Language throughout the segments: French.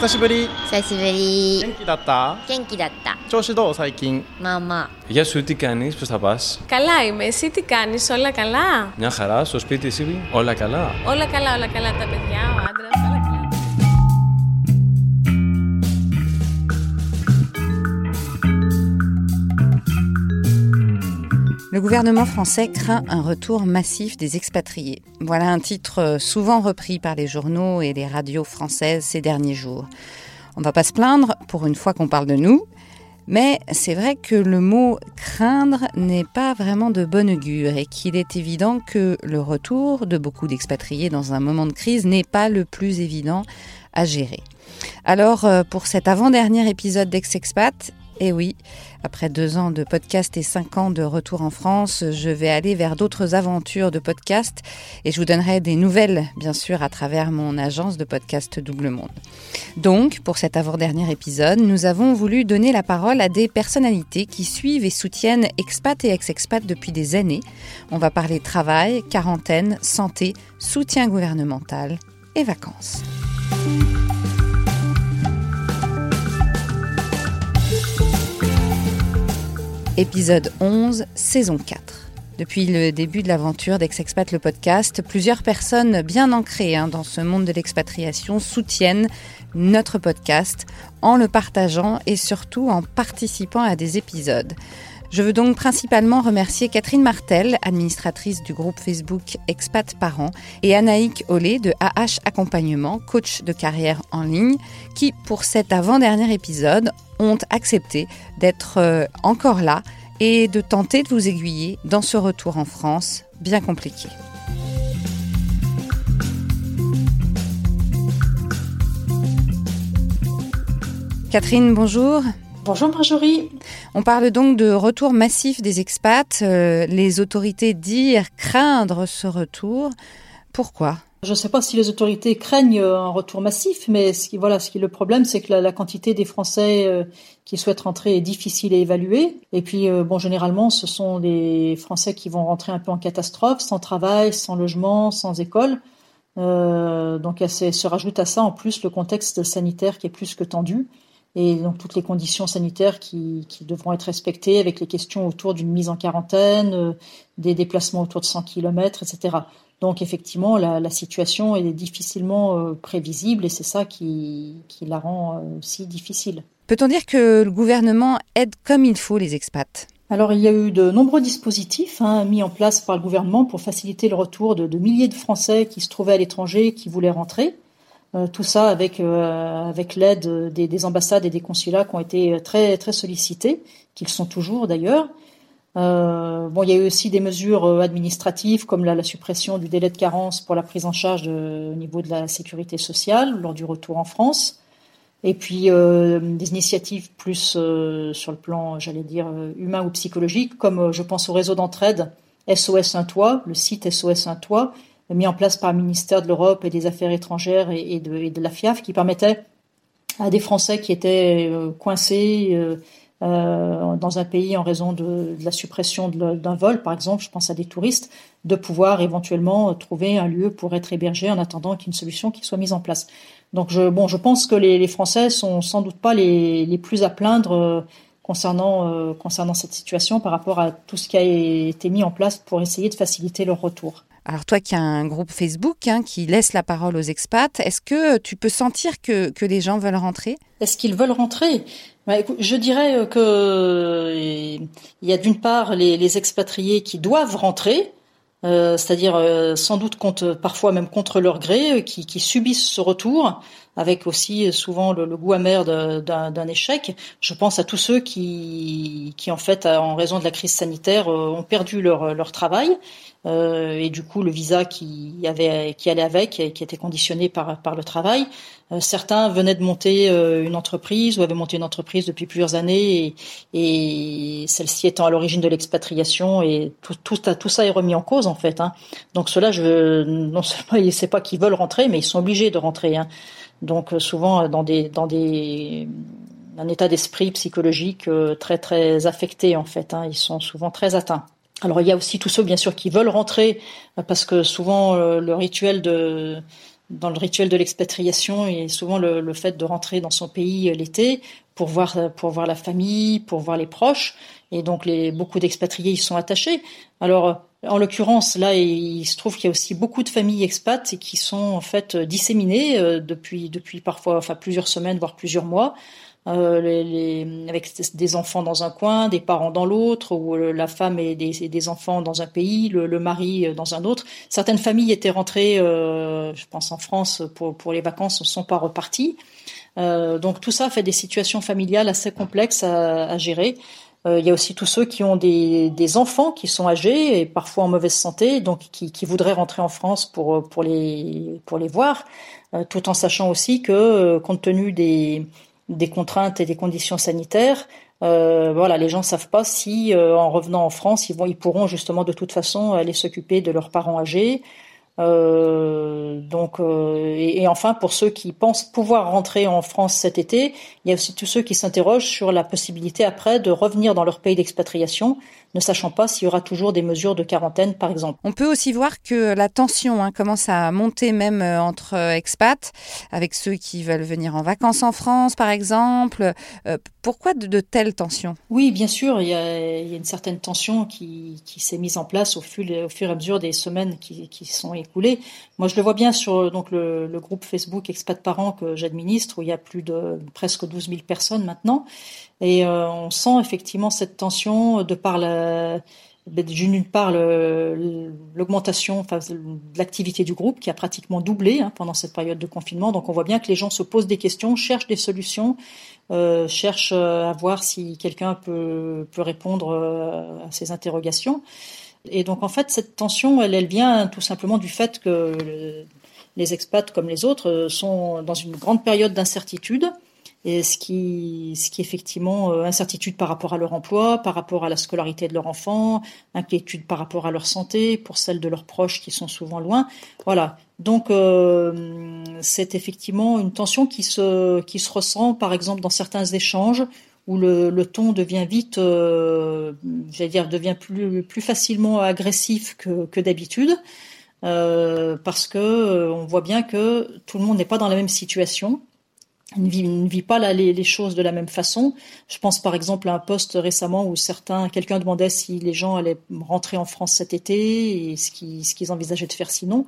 久しぶり久しぶり元気だった元気だった調子どう最近まあまあ Γεια σου, τι κάνεις, πώς θα πας Καλά είμαι, εσύ τι κάνεις, όλα καλά Μια χαρά, στο σπίτι εσύ, όλα καλά Όλα καλά, όλα καλά, τα παιδιά, ο άντρας, Le gouvernement français craint un retour massif des expatriés. Voilà un titre souvent repris par les journaux et les radios françaises ces derniers jours. On ne va pas se plaindre pour une fois qu'on parle de nous, mais c'est vrai que le mot craindre n'est pas vraiment de bonne augure et qu'il est évident que le retour de beaucoup d'expatriés dans un moment de crise n'est pas le plus évident à gérer. Alors, euh, pour cet avant-dernier épisode d'Ex-Expat, eh oui, après deux ans de podcast et cinq ans de retour en France, je vais aller vers d'autres aventures de podcast et je vous donnerai des nouvelles, bien sûr, à travers mon agence de podcast Double Monde. Donc, pour cet avant-dernier épisode, nous avons voulu donner la parole à des personnalités qui suivent et soutiennent expat et ex-expat depuis des années. On va parler travail, quarantaine, santé, soutien gouvernemental et vacances. Épisode 11, saison 4. Depuis le début de l'aventure d'Ex-Expat le podcast, plusieurs personnes bien ancrées hein, dans ce monde de l'expatriation soutiennent notre podcast en le partageant et surtout en participant à des épisodes. Je veux donc principalement remercier Catherine Martel, administratrice du groupe Facebook Expat Parents, et Anaïk Olé de AH Accompagnement, coach de carrière en ligne, qui, pour cet avant-dernier épisode, ont accepté d'être euh, encore là et de tenter de vous aiguiller dans ce retour en France bien compliqué. Catherine, bonjour. Bonjour Marjorie. On parle donc de retour massif des expats. Euh, les autorités disent craindre ce retour. Pourquoi? Je ne sais pas si les autorités craignent euh, un retour massif, mais ce qui, voilà, ce qui est le problème, c'est que la, la, quantité des Français euh, qui souhaitent rentrer est difficile à évaluer. Et puis, bon, généralement, ce sont des Français qui vont rentrer un peu en catastrophe, sans travail, sans logement, sans école. Donc, se rajoute à ça en plus le contexte sanitaire qui est plus que tendu et donc toutes les conditions sanitaires qui, qui, devront être respectées avec les questions autour d'une mise en quarantaine, euh, des déplacements autour de 100 km, etc. Donc effectivement, la, la situation est difficilement euh, prévisible et c'est ça qui, qui, la rend euh, aussi difficile. Peut-on dire que le gouvernement aide comme il faut les expats? Alors, il y a eu de nombreux dispositifs hein, mis en place par le gouvernement pour faciliter le retour de, de milliers de Français qui se trouvaient à l'étranger, qui voulaient rentrer. Euh, tout ça avec euh, avec l'aide des, des, ambassades et des consulats qui ont été très très sollicités, qu'ils sont toujours d'ailleurs. Euh, bon, il y a eu aussi des mesures euh, administratives comme la, suppression du délai de carence pour la prise en charge au niveau de la sécurité sociale lors du retour en France. Et puis euh, des initiatives plus sur le plan, j'allais dire, humain ou psychologique, comme je pense au réseau d'entraide SOS Un Toit, le site SOS Un Toit, mis en place par le ministère de l'Europe et des Affaires étrangères et, de, la FIAF, qui permettait à des Français qui étaient euh, coincés euh, euh, dans un pays en raison de, la suppression d'un vol, par exemple, je pense à des touristes, de pouvoir éventuellement trouver un lieu pour être hébergés en attendant qu'une solution qui soit mise en place. Donc, je, bon, je pense que les, les Français sont sans doute pas les, plus à plaindre concernant, concernant cette situation par rapport à tout ce qui a été mis en place pour essayer de faciliter leur retour. Alors toi qui as un groupe Facebook hein, qui laisse la parole aux expats, est-ce que tu peux sentir que, que les gens veulent rentrer? Est-ce qu'ils veulent rentrer? Bah, Je dirais que il y a d'une part les, expatriés qui doivent rentrer, euh, c'est-à-dire euh, sans doute contre, parfois même contre leur gré, euh, qui subissent ce retour, avec aussi souvent le, le goût amer d'un échec. Je pense à tous ceux qui, qui en fait, en raison de la crise sanitaire, ont perdu leur, leur travail euh, et du coup le visa qui avait qui allait avec et qui était conditionné par par le travail. Euh, certains venaient de monter euh, une entreprise ou avaient monté une entreprise depuis plusieurs années et, et celle-ci étant à l'origine de l'expatriation et tout, tout, tout ça est remis en cause en fait. Hein. Donc cela, je non seulement ils savent pas qu'ils veulent rentrer, mais ils sont obligés de rentrer. Hein. Donc souvent dans des dans des un état d'esprit psychologique très très affecté en fait. Hein. Ils sont souvent très atteints. Alors il y a aussi tous ceux bien sûr qui veulent rentrer euh, parce que souvent euh, le rituel de dans le rituel de l'expatriation, a souvent le, le, fait de rentrer dans son pays l'été pour voir, pour voir la famille, pour voir les proches. Et donc, les, beaucoup d'expatriés y sont attachés. Alors, en l'occurrence, là, il se trouve qu'il y a aussi beaucoup de familles expats qui sont en fait disséminées euh, depuis, depuis parfois, enfin plusieurs semaines, voire plusieurs mois. Euh, les, les, avec des enfants dans un coin, des parents dans l'autre, ou la femme et des, des, enfants dans un pays, le, le, mari dans un autre. Certaines familles étaient rentrées, euh, je pense en France, pour, pour les vacances, ne sont pas reparties. Euh, donc tout ça fait des situations familiales assez complexes à, à gérer. Euh, il y a aussi tous ceux qui ont des, des, enfants qui sont âgés et parfois en mauvaise santé, donc qui, qui voudraient rentrer en France pour, pour, les, pour les voir, euh, tout en sachant aussi que, compte tenu des, des contraintes et des conditions sanitaires, euh, voilà, les gens savent pas si euh, en revenant en France, ils vont, ils pourront justement de toute façon aller s'occuper de leurs parents âgés. Euh, donc, euh, et, et, enfin, pour ceux qui pensent pouvoir rentrer en France cet été, il y a aussi tous ceux qui s'interrogent sur la possibilité après de revenir dans leur pays d'expatriation ne sachant pas s'il y aura toujours des mesures de quarantaine, par exemple. On peut aussi voir que la tension hein, commence à monter même euh, entre euh, expats, avec ceux qui veulent venir en vacances en France, par exemple. Euh, pourquoi de, de, telles tensions? Oui, bien sûr, il y, a, il y, a, une certaine tension qui, qui s'est mise en place au fur, au fur, et à mesure des semaines qui, qui, sont écoulées. Moi, je le vois bien sur donc, le, le groupe Facebook Expat Parents que j'administre, où il y a plus de presque 12 000 personnes maintenant. Et euh, on sent effectivement cette tension de par la, d'une part l'augmentation enfin, de l'activité du groupe qui a pratiquement doublé hein, pendant cette période de confinement. Donc on voit bien que les gens se posent des questions, cherchent des solutions, euh, cherchent euh, à voir si quelqu'un peut, peut répondre euh, à ces interrogations. Et donc en fait cette tension, elle vient tout simplement du fait que les expats comme les autres sont dans une grande période d'incertitude et ce qui, ce qui effectivement euh, incertitude par rapport à leur emploi, par rapport à la scolarité de leur enfant, inquiétude par rapport à leur santé, pour celle de leurs proches qui sont souvent loin. Voilà. Donc euh, c'est effectivement une tension qui se, qui se ressent, par exemple, dans certains échanges où le, le ton devient vite, euh, j'allais dire, devient plus, plus facilement agressif que, que d'habitude. Euh, parce que euh, on voit bien que tout le monde n'est pas dans la même situation ne vit, ne vit pas les, les, choses de la même façon. Je pense par exemple à un poste récemment où certains, quelqu'un demandait si les gens allaient rentrer en France cet été et ce qu'ils envisageaient de faire sinon.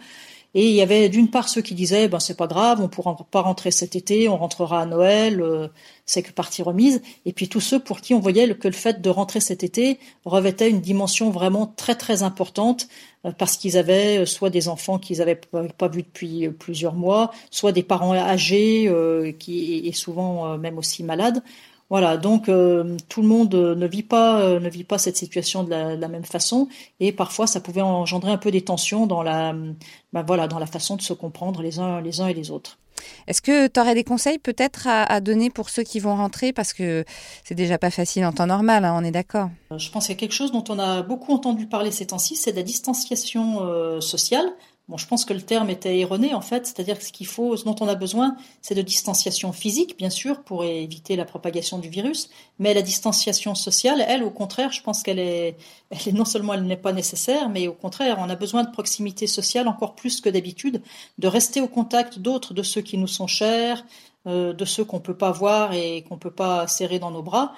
Et il y avait d'une part ceux qui disaient ben c'est pas grave, on pourra pas rentrer cet été, on rentrera à Noël, euh, c'est que partie remise. Et puis tous ceux pour qui on voyait que le fait de rentrer cet été revêtait une dimension vraiment très très importante euh, parce qu'ils avaient euh, soit des enfants qu'ils avaient pas, vus depuis plusieurs mois, soit des parents âgés euh, qui et souvent même aussi malades. Voilà, donc euh, tout le monde ne vit pas euh, ne vit pas cette situation de la, de la, même façon et parfois ça pouvait engendrer un peu des tensions dans la ben voilà dans la façon de se comprendre les uns les uns et les autres. Est-ce que tu aurais des conseils peut-être à, à, donner pour ceux qui vont rentrer? Parce que c'est déjà pas facile en temps normal, hein, on est d'accord. Je pense qu'il y a quelque chose dont on a beaucoup entendu parler ces temps-ci, c'est la distanciation euh, sociale. Bon, je pense que le terme était erroné en fait, c'est-à-dire que ce qu'il faut, ce dont on a besoin, c'est de distanciation physique, bien sûr, pour éviter la propagation du virus, mais la distanciation sociale, elle, au contraire, je pense qu'elle est, elle est non seulement elle n'est pas nécessaire, mais au contraire, on a besoin de proximité sociale encore plus que d'habitude, de rester au contact d'autres, de ceux qui nous sont chers, euh, de ceux qu'on peut pas voir et qu'on peut pas serrer dans nos bras.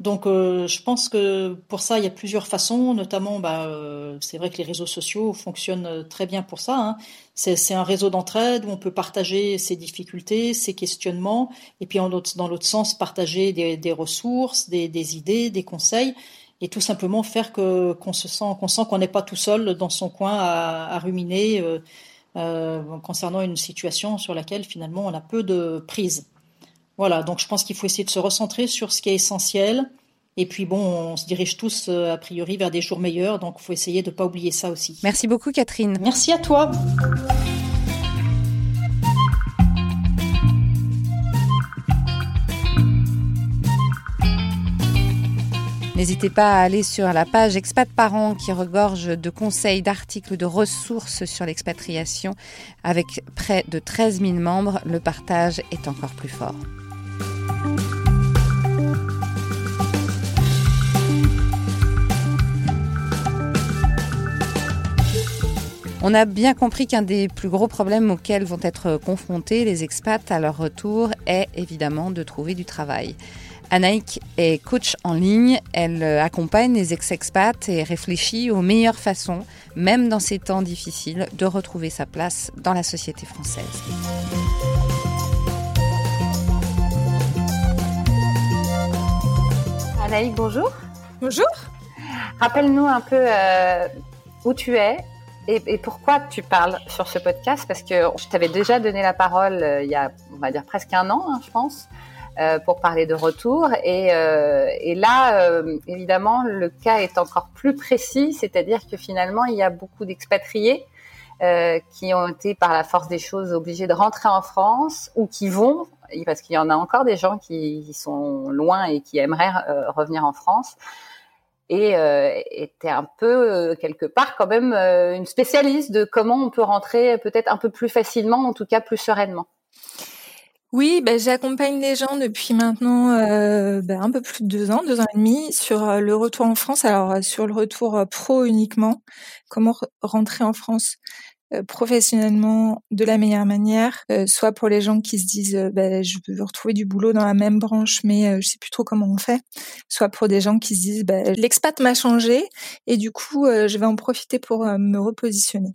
Donc, euh, je pense que pour ça, il y a plusieurs façons. Notamment, bah, euh, c'est vrai que les réseaux sociaux fonctionnent très bien pour ça. Hein. C'est un réseau d'entraide où on peut partager ses difficultés, ses questionnements, et puis en dans l'autre sens, partager des, des ressources, des, des, idées, des conseils, et tout simplement faire que qu'on se sent qu'on sent qu'on n'est pas tout seul dans son coin à, à ruminer euh, euh concernant une situation sur laquelle finalement on a peu de prise. Voilà, donc je pense qu'il faut essayer de se recentrer sur ce qui est essentiel. Et puis bon, on se dirige tous euh, a priori vers des jours meilleurs, donc il faut essayer de ne pas oublier ça aussi. Merci beaucoup Catherine. Merci à toi. N'hésitez pas à aller sur la page Expat Parents qui regorge de conseils, d'articles, de ressources sur l'expatriation. Avec près de 13 000 membres, le partage est encore plus fort. On a bien compris qu'un des plus gros problèmes auxquels vont être confrontés les expats à leur retour est évidemment de trouver du travail. Anaïk est coach en ligne, elle accompagne les ex-expats et réfléchit aux meilleures façons, même dans ces temps difficiles, de retrouver sa place dans la société française. Anaïk, bonjour. Bonjour. Rappelle-nous un peu euh, où tu es et, pourquoi tu parles sur ce podcast, parce que je t'avais déjà donné la parole euh, il y a, on va dire, presque un an, hein, je pense. Euh, pour parler de retour. Et, euh, là, évidemment, le cas est encore plus précis, c'est-à-dire que finalement, il y a beaucoup d'expatriés qui ont été, par la force des choses, obligés de rentrer en France ou qui vont, parce qu'il y en a encore des gens qui, sont loin et qui aimeraient revenir en France et euh, était un peu quelque part quand même une spécialiste de comment on peut rentrer peut-être un peu plus facilement, en tout cas plus sereinement. Oui, ben, j'accompagne les gens depuis maintenant euh, ben, un peu plus de deux ans, deux ans et demi, sur euh, le retour en France. Alors euh, sur le retour pro uniquement, comment rentrer en France? Professionnellement de la meilleure manière, soit pour les gens qui se disent ben, je veux retrouver du boulot dans la même branche, mais je sais plus trop comment on fait, soit pour des gens qui se disent ben, l'expat m'a changé et du coup je vais en profiter pour me repositionner.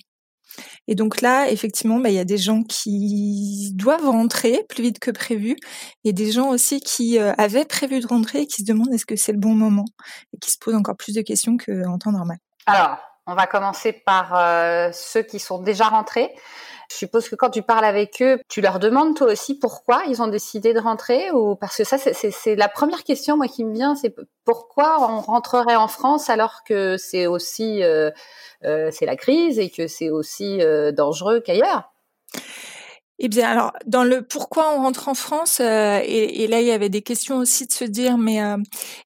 Et donc là, effectivement, bah, il y a des gens qui doivent rentrer plus vite que prévu et des gens aussi qui euh, avaient prévu de rentrer et qui se demandent est-ce que c'est le bon moment et qui se posent encore plus de questions qu'en temps normal. Alors, on va commencer par euh, ceux qui sont déjà rentrés. Je suppose que quand tu parles avec eux, tu leur demandes toi aussi pourquoi ils ont décidé de rentrer ou parce que ça c'est la première question moi qui me vient, c'est pourquoi on rentrerait en France alors que c'est aussi euh, euh, c'est la crise et que c'est aussi euh, dangereux qu'ailleurs? Eh bien, alors, dans le pourquoi on rentre en France, et, et, là, il y avait des questions aussi de se dire, mais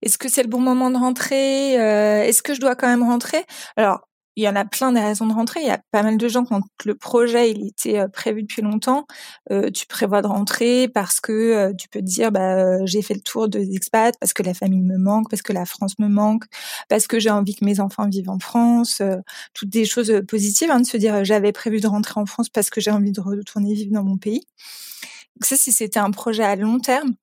est-ce que c'est le bon moment de rentrer? Est-ce que je dois quand même rentrer? Alors, il y en a plein des raisons de rentrer. Il y a pas mal de gens quand le projet il était euh, prévu depuis longtemps, euh, tu prévois de rentrer parce que euh, tu peux te dire bah j'ai fait le tour des expats parce que la famille me manque, parce que la France me manque, parce que j'ai envie que mes enfants vivent en France, toutes des choses positives hein, de se dire j'avais prévu de rentrer en France parce que j'ai envie de retourner vivre dans mon pays. Donc ça si c'était un projet à long terme,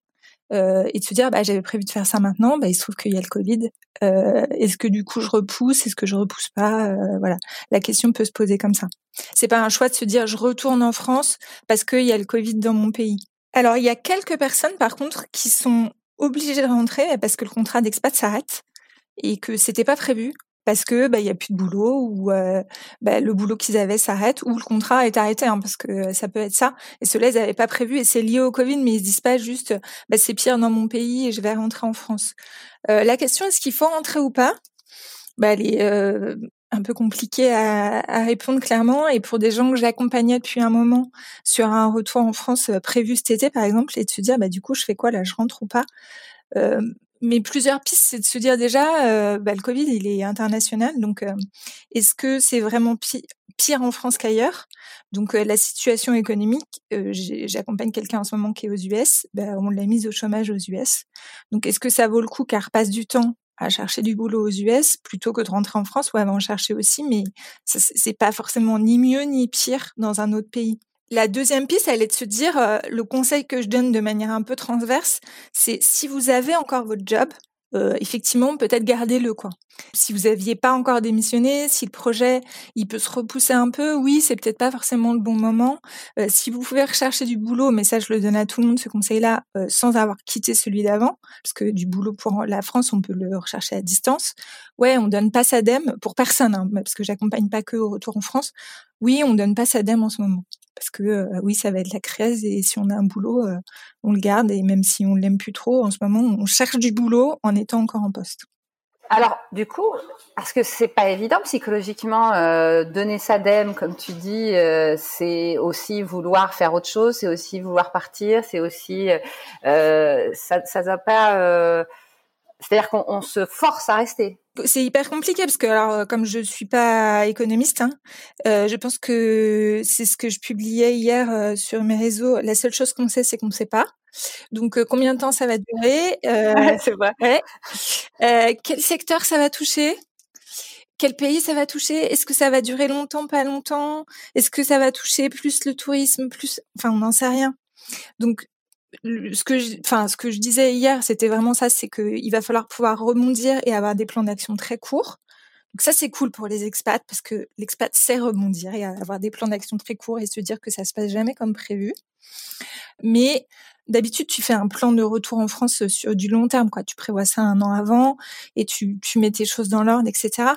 et de se dire bah j'avais prévu de faire ça maintenant, bah il se trouve qu'il y a le Covid. Euh, est-ce que du coup je repousse, est-ce que je repousse pas? Euh, Voilà, la question peut se poser comme ça. C'est pas un choix de se dire je retourne en France parce qu'il y a le Covid dans mon pays. Alors il y a quelques personnes par contre qui sont obligées de rentrer parce que le contrat d'expat s'arrête et que c'était pas prévu parce que bah il y a plus de boulot ou euh, bah, le boulot qu'ils avaient s'arrête ou le contrat est arrêté hein, parce que ça peut être ça. Et cela ils n'avaient pas prévu et c'est lié au Covid mais ils se disent pas juste bah c'est pire dans mon pays et je vais rentrer en France. Euh, la question est-ce qu'il faut rentrer ou pas? Bah elle est euh, un peu compliquée à, à, répondre clairement et pour des gens que j'accompagnais depuis un moment sur un retour en France prévu cet été par exemple et de se dire bah du coup je fais quoi là? Je rentre ou pas? Euh, mais plusieurs pistes, c'est de se dire déjà, euh, bah, le Covid, il est international, donc euh, est-ce que c'est vraiment pire en France qu'ailleurs? Donc euh, la situation économique, j'accompagne quelqu'un en ce moment qui est aux US, bah, on l'a mise au chômage aux US. Donc est-ce que ça vaut le coup qu'elle repasse du temps à chercher du boulot aux US plutôt que de rentrer en France ou elle va en chercher aussi, mais c'est pas forcément ni mieux ni pire dans un autre pays. La deuxième piste, elle est de se dire, euh, le conseil que je donne de manière un peu transverse, c'est si vous avez encore votre job, euh, effectivement, peut-être gardez-le quoi. Si vous aviez pas encore démissionné, si le projet il peut se repousser un peu, oui, c'est peut-être pas forcément le bon moment. Euh, si vous pouvez rechercher du boulot, mais ça je le donne à tout le monde ce conseil-là, sans avoir quitté celui d'avant, parce que du boulot pour la France, on peut le rechercher à distance. Ouais, on donne pas SADEM pour personne, hein, parce que j'accompagne pas que au retour en France. Oui, on donne pas SADEM en ce moment parce que euh, oui, ça va être la crise et si on a un boulot, euh, on le garde et même si on l'aime plus trop, en ce moment, on cherche du boulot en étant encore en poste. Alors, du coup, parce que c'est pas évident psychologiquement, euh, donner sa dème, comme tu dis, c'est aussi vouloir faire autre chose, c'est aussi vouloir partir, c'est aussi ça, ça va pas c'est-à-dire qu'on se force à rester. C'est hyper compliqué parce que alors euh, comme je suis pas économiste, hein, euh, je pense que c'est ce que je publiais hier euh, sur mes réseaux. La seule chose qu'on sait, c'est qu'on ne sait pas. Donc combien de temps ça va durer ouais, C'est vrai. quel secteur ça va toucher? Quel pays ça va toucher? Est-ce que ça va durer longtemps, pas longtemps? Est-ce que ça va toucher plus le tourisme, plus Enfin, on n'en sait rien. Donc, ce que je, enfin, ce que je disais hier, c'était vraiment ça, c'est qu'il va falloir pouvoir rebondir et avoir des plans d'action très courts. Donc ça, c'est cool pour les expats parce que l'expat sait rebondir et avoir des plans d'action très courts et se dire que ça se passe jamais comme prévu. Mais d'habitude, tu fais un plan de retour en France sur du long terme, quoi. Tu prévois ça un an avant et tu, mets tes choses dans l'ordre, etc.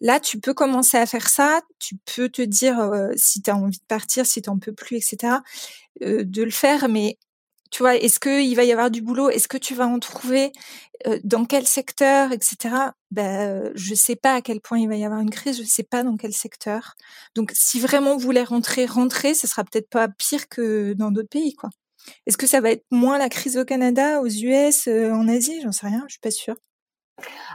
Là, tu peux commencer à faire ça. Tu peux te dire euh, si tu as envie de partir, si tu n'en peux plus, etc. Euh, de le faire, mais tu vois, est-ce qu'il va y avoir du boulot? Est-ce que tu vas en trouver euh, Dans quel secteur, etc. Ben, je sais pas à quel point il va y avoir une crise. Je sais pas dans quel secteur. Donc, si vraiment vous voulez rentrer, rentrer, ce sera peut-être pas pire que dans d'autres pays, quoi. Est-ce que ça va être moins la crise au Canada, aux US, euh, en Asie? J'en sais rien. Je suis pas sûre.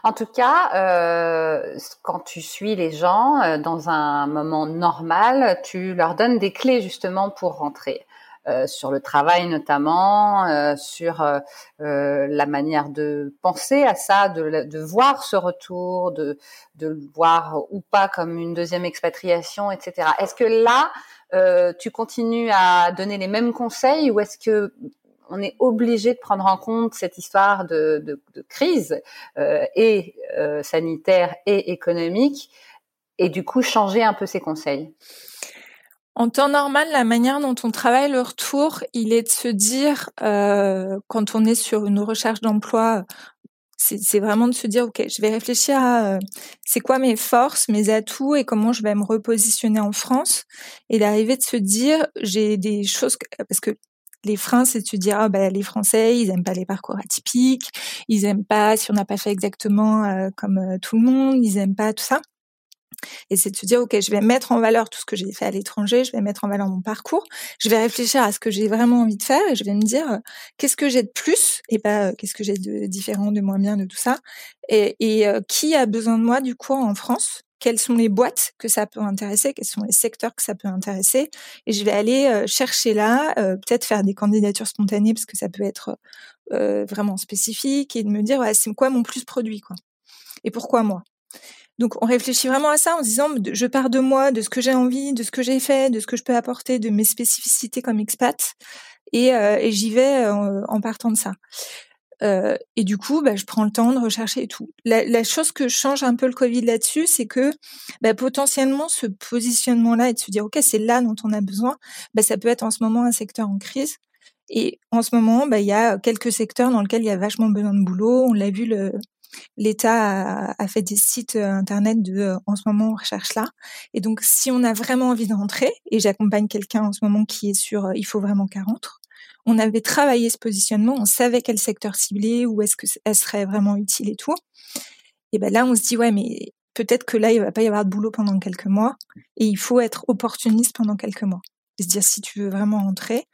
En tout cas, euh, quand tu suis les gens euh, dans un moment normal, tu leur donnes des clés justement pour rentrer. Euh, sur le travail notamment, euh, sur euh, la manière de penser à ça, de, voir ce retour, de, le voir ou pas comme une deuxième expatriation, etc. Est-ce que là, tu continues à donner les mêmes conseils ou est-ce que on est obligé de prendre en compte cette histoire de crise et sanitaire et économique et du coup changer un peu ses conseils? En temps normal, la manière dont on travaille le retour, il est de se dire, euh, quand on est sur une recherche d'emploi, c'est vraiment de se dire, ok, je vais réfléchir à euh, c'est quoi mes forces, mes atouts et comment je vais me repositionner en France, et d'arriver de se dire, j'ai des choses parce que les freins, c'est de se dire, ah, ben, les Français, ils aiment pas les parcours atypiques, ils aiment pas si on n'a pas fait exactement euh, comme euh, tout le monde, ils aiment pas tout ça. Et c'est de se dire, OK, je vais mettre en valeur tout ce que j'ai fait à l'étranger, je vais mettre en valeur mon parcours, je vais réfléchir à ce que j'ai vraiment envie de faire et je vais me dire, euh, qu'est-ce que j'ai de plus et pas euh, qu'est-ce que j'ai de différent, de moins bien, de tout ça. Et, euh, qui a besoin de moi, du coup, en France? Quelles sont les boîtes que ça peut intéresser, quels sont les secteurs que ça peut intéresser? Et je vais aller chercher là, peut-être faire des candidatures spontanées parce que ça peut être vraiment spécifique et de me dire, ouais, c'est quoi mon plus produit, quoi? Et pourquoi moi? Donc on réfléchit vraiment à ça en se disant je pars de moi, de ce que j'ai envie, de ce que j'ai fait, de ce que je peux apporter, de mes spécificités comme expat, et, euh, j'y vais euh, en, partant de ça. Euh, et du coup, bah, je prends le temps de rechercher et tout. La, chose que change un peu le Covid là-dessus, c'est que bah, potentiellement ce positionnement-là et de se dire ok, c'est là dont on a besoin, bah, ça peut être en ce moment un secteur en crise. Et en ce moment, bah, il y a quelques secteurs dans lesquels il y a vachement besoin de boulot. On l'a vu le, L'État a, fait des sites euh, internet de euh, en ce moment on recherche là. Et donc si on a vraiment envie de rentrer, et j'accompagne quelqu'un en ce moment qui est sur euh, il faut vraiment qu'elle rentre, on avait travaillé ce positionnement, on savait quel secteur cibler, où est-ce que elle serait vraiment utile et tout. Et ben là on se dit ouais mais peut-être que là il va pas y avoir de boulot pendant quelques mois et il faut être opportuniste pendant quelques mois. Et se dire si tu veux vraiment rentrer,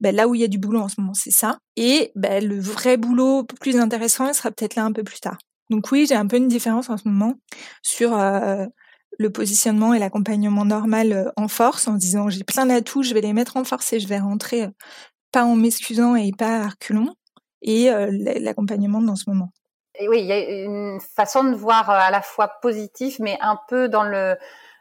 ben là où il y a du boulot en ce moment, c'est ça. Et ben, le vrai boulot plus intéressant, il sera peut-être là un peu plus tard. Donc oui, j'ai un peu une différence en ce moment sur euh, le positionnement et l'accompagnement normal euh, en force, en disant j'ai plein d'atouts, je vais les mettre en force et je vais rentrer euh, pas en m'excusant et pas à reculons, et l'accompagnement dans ce moment. Oui, il y a une façon de voir à la fois positif, mais un peu dans le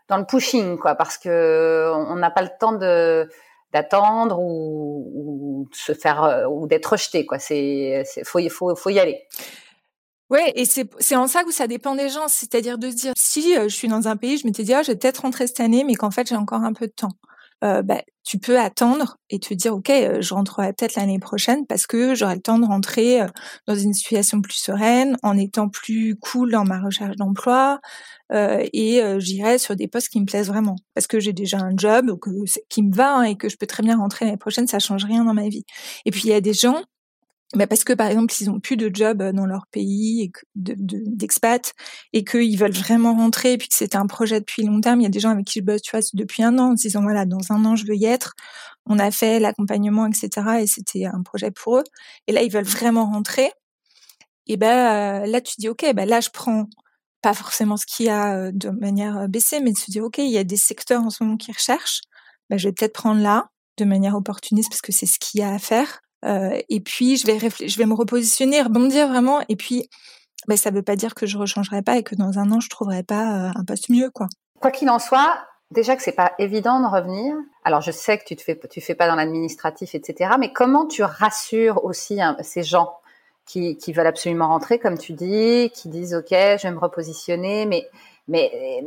dans le pushing, quoi, parce que on n'a pas le temps de d'attendre ou, se faire ou d'être rejeté, quoi. C'est faut faut faut y aller. Ouais, et c'est en ça que ça dépend des gens, c'est-à-dire de se dire si euh, je suis dans un pays, je m'étais dit ah, je vais peut-être rentrer cette année, mais qu'en fait j'ai encore un peu de temps. Euh, bah, tu peux attendre et te dire ok, euh, je rentrerai peut-être l'année prochaine parce que j'aurai le temps de rentrer euh, dans une situation plus sereine, en étant plus cool dans ma recherche d'emploi et j'irai sur des postes qui me plaisent vraiment parce que j'ai déjà un job qui me va hein, et que je peux très bien rentrer l'année prochaine, ça change rien dans ma vie. Et puis il y a des gens bah parce que par exemple ils ont plus de job euh, dans leur pays d'expat et qu'ils veulent vraiment rentrer et puis que c'était un projet depuis long terme. Il y a des gens avec qui je bosse, tu vois, depuis un an, en disant voilà dans un an je veux y être. On a fait l'accompagnement etc et c'était un projet pour eux. Et là ils veulent vraiment rentrer. Et ben là tu dis ok ben là je prends pas forcément ce qu'il y a euh, de manière baissée, mais de se dire ok il y a des secteurs en ce moment qui recherchent. Ben, je vais peut-être prendre là de manière opportuniste parce que c'est ce qu'il y a à faire et puis je vais je vais me repositionner, rebondir vraiment. Et puis ben, ça veut pas dire que je rechangerai pas et que dans un an je trouverai pas un poste mieux, quoi. Quoi qu'il en soit, déjà que c'est pas évident de revenir. Alors je sais que tu te fais, tu fais pas dans l'administratif, etc. Mais comment tu rassures aussi hein, ces gens? Qui, qui veulent absolument rentrer, comme tu dis, qui disent ok, je vais me repositionner, mais mais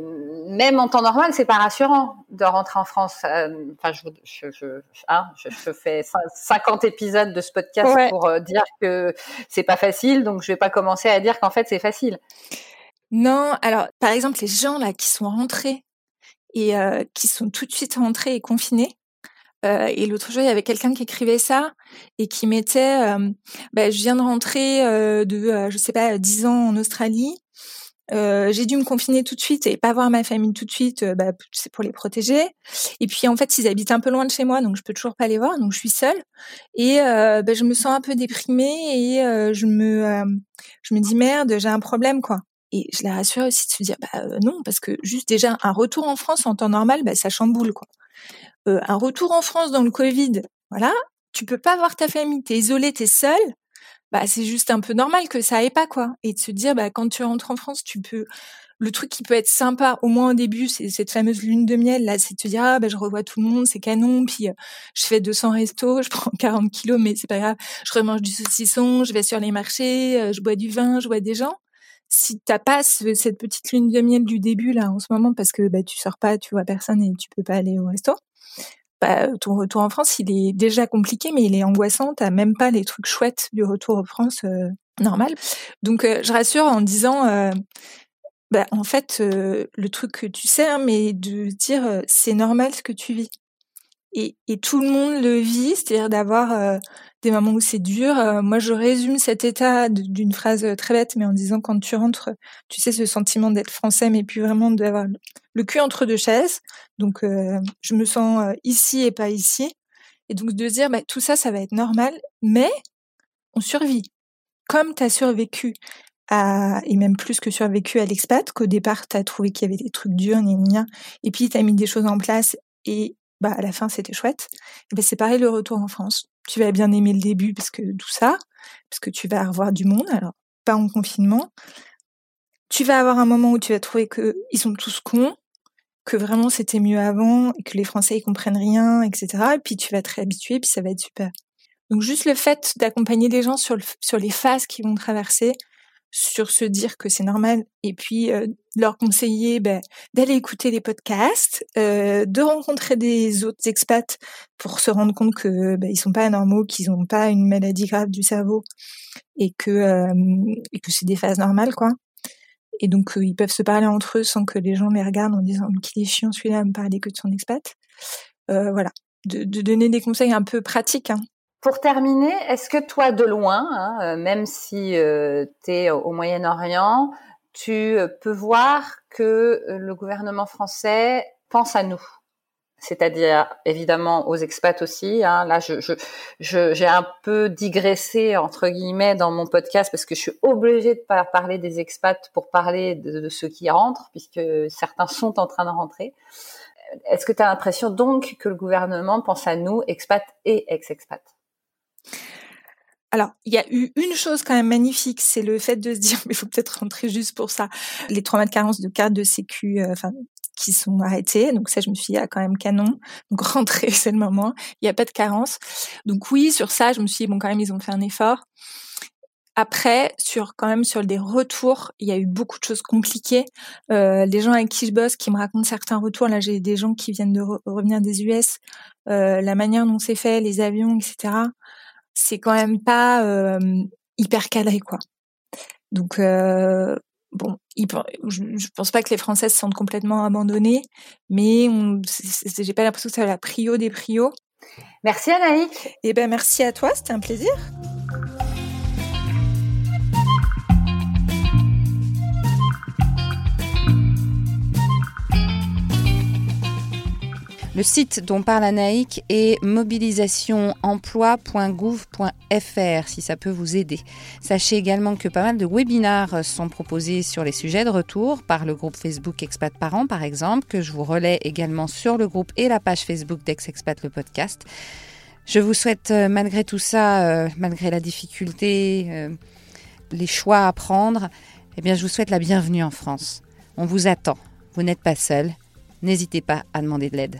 même en temps normal, c'est pas rassurant de rentrer en France. Euh, enfin, je, je, je, hein, je, fais 50 épisodes de ce podcast pour euh, dire que c'est pas facile, donc je vais pas commencer à dire qu'en fait c'est facile. Non, alors par exemple les gens là qui sont rentrés et euh, qui sont tout de suite rentrés et confinés. Euh, et l'autre jour, il y avait quelqu'un qui écrivait ça et qui mettait bah, Je viens de rentrer euh, de, je sais pas, 10 ans en Australie. j'ai dû me confiner tout de suite et pas voir ma famille tout de suite, bah, c'est pour les protéger. Et puis en fait, ils habitent un peu loin de chez moi, donc je peux toujours pas les voir, donc je suis seule. Et bah, je me sens un peu déprimée et je me, je me dis merde, j'ai un problème quoi. Et je la rassure aussi de se dire, bah non, parce que juste déjà un retour en France en temps normal, bah, ça chamboule quoi. Euh, un retour en France dans le Covid, voilà, tu peux pas voir ta famille, t'es isolé, t'es seul, bah c'est juste un peu normal que ça aille pas quoi. Et de se dire, bah quand tu rentres en France, tu peux le truc qui peut être sympa, au moins au début, c'est cette fameuse lune de miel, là, c'est de te dire, ah, bah, je revois tout le monde, c'est canon, puis je fais 200 restos, je prends 40 kilos, mais c'est pas grave, je remange du saucisson, je vais sur les marchés, je bois du vin, je vois des gens. Si t'as pas cette petite lune de miel du début là en ce moment parce que bah tu sors pas, tu vois personne et tu peux pas aller au resto, bah ton retour en France il est déjà compliqué mais il est angoissant. T'as même pas les trucs chouettes du retour en France euh, normal. Donc euh, je rassure en disant euh, bah, en fait le truc que tu sais hein, mais de dire c'est normal ce que tu vis et, et, tout le monde le vit, c'est-à-dire d'avoir euh, des moments où c'est dur. Euh, moi, je résume cet état d'une phrase très bête, mais en disant quand tu rentres, tu sais, ce sentiment d'être français, mais puis vraiment d'avoir le cul entre deux chaises. Donc, euh, je me sens ici et pas ici. Et donc, de dire, bah, tout ça, ça va être normal, mais on survit. Comme tu as survécu à, et même plus que survécu à l'expat, qu'au départ, tu as trouvé qu'il y avait des trucs durs, et puis tu as mis des choses en place et bah à la fin c'était chouette. Et ben c'est pareil le retour en France. Tu vas bien aimer le début parce que tout ça, parce que tu vas revoir du monde. Alors pas en confinement. Tu vas avoir un moment où tu vas trouver que ils sont tous cons, que vraiment c'était mieux avant et que les Français ils comprennent rien, etc. Et puis tu vas te réhabituer, puis ça va être super. Donc juste le fait d'accompagner les gens sur, sur les phases qu'ils vont traverser, sur se dire que c'est normal et puis euh, leur conseiller ben, d'aller écouter les podcasts, euh, de rencontrer des autres expats pour se rendre compte que ben, ils sont pas anormaux, qu'ils n'ont pas une maladie grave du cerveau et que euh, et que c'est des phases normales quoi. Et donc ils peuvent se parler entre eux sans que les gens les regardent en disant qu'il est chiant celui-là à me parler que de son expat. voilà, de, de, donner des conseils un peu pratiques hein, pour terminer, est-ce que toi, de loin, hein, euh, même si euh, tu es au Moyen-Orient, tu euh, peux voir que le gouvernement français pense à nous? C'est-à-dire évidemment aux expats aussi. Hein. Là, je, je, j'ai un peu digressé entre guillemets dans mon podcast parce que je suis obligée de parler des expats pour parler de, de, ceux qui rentrent, puisque certains sont en train de rentrer. Est-ce que tu as l'impression donc que le gouvernement pense à nous, expats et ex-expats? Alors, il y a eu une chose quand même magnifique, c'est le fait de se dire, mais il faut peut-être rentrer juste pour ça, les trois mois de carence de carte de sécu, euh, qui sont arrêtés. Donc ça, je me suis dit, ah, quand même canon. Donc rentrer, c'est le moment. Il n'y a pas de carence. Donc oui, sur ça, je me suis dit, bon, quand même, ils ont fait un effort. Après, sur quand même sur des retours, il y a eu beaucoup de choses compliquées. Euh, les gens avec qui je bosse, qui me racontent certains retours, là j'ai des gens qui viennent de revenir des US, euh, la manière dont c'est fait, les avions, etc c'est quand même pas euh, hyper cadré quoi. Donc euh, bon, je, pense pas que les Français se sentent complètement abandonnés, mais j'ai pas l'impression que c'est la prio des prios. Merci Anaïk. Eh ben merci à toi, c'était un plaisir. Le site dont parle Anaïk est mobilisationemploi.gouv.fr si ça peut vous aider. Sachez également que pas mal de webinars sont proposés sur les sujets de retour par le groupe Facebook Expat Parents par exemple, que je vous relais également sur le groupe et la page Facebook d'Ex-Expat le podcast. Je vous souhaite euh, malgré tout ça, euh, malgré la difficulté, euh, les choix à prendre, eh bien, je vous souhaite la bienvenue en France. On vous attend. Vous n'êtes pas seul. N'hésitez pas à demander de l'aide.